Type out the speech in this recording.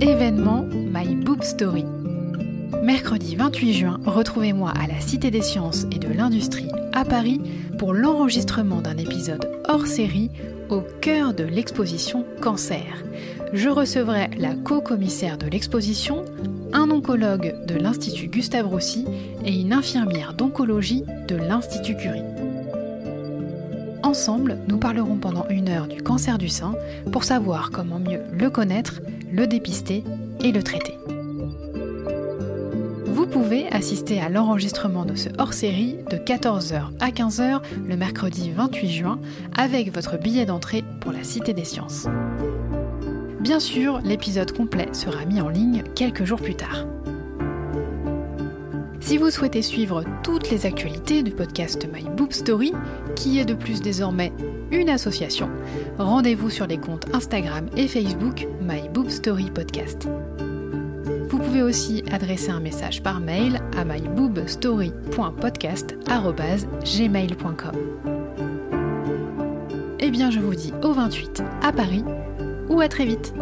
Événement My Boob Story. Mercredi 28 juin, retrouvez-moi à la Cité des Sciences et de l'Industrie à Paris pour l'enregistrement d'un épisode hors série au cœur de l'exposition Cancer. Je recevrai la co-commissaire de l'exposition, un oncologue de l'Institut Gustave Roussy et une infirmière d'oncologie de l'Institut Curie. Ensemble, nous parlerons pendant une heure du cancer du sein pour savoir comment mieux le connaître, le dépister et le traiter. Vous pouvez assister à l'enregistrement de ce hors-série de 14h à 15h le mercredi 28 juin avec votre billet d'entrée pour la Cité des Sciences. Bien sûr, l'épisode complet sera mis en ligne quelques jours plus tard. Si vous souhaitez suivre toutes les actualités du podcast My Boob Story, qui est de plus désormais une association, rendez-vous sur les comptes Instagram et Facebook My Boob Story Podcast. Vous pouvez aussi adresser un message par mail à myboobstory.podcast.gmail.com. Eh bien, je vous dis au 28 à Paris ou à très vite.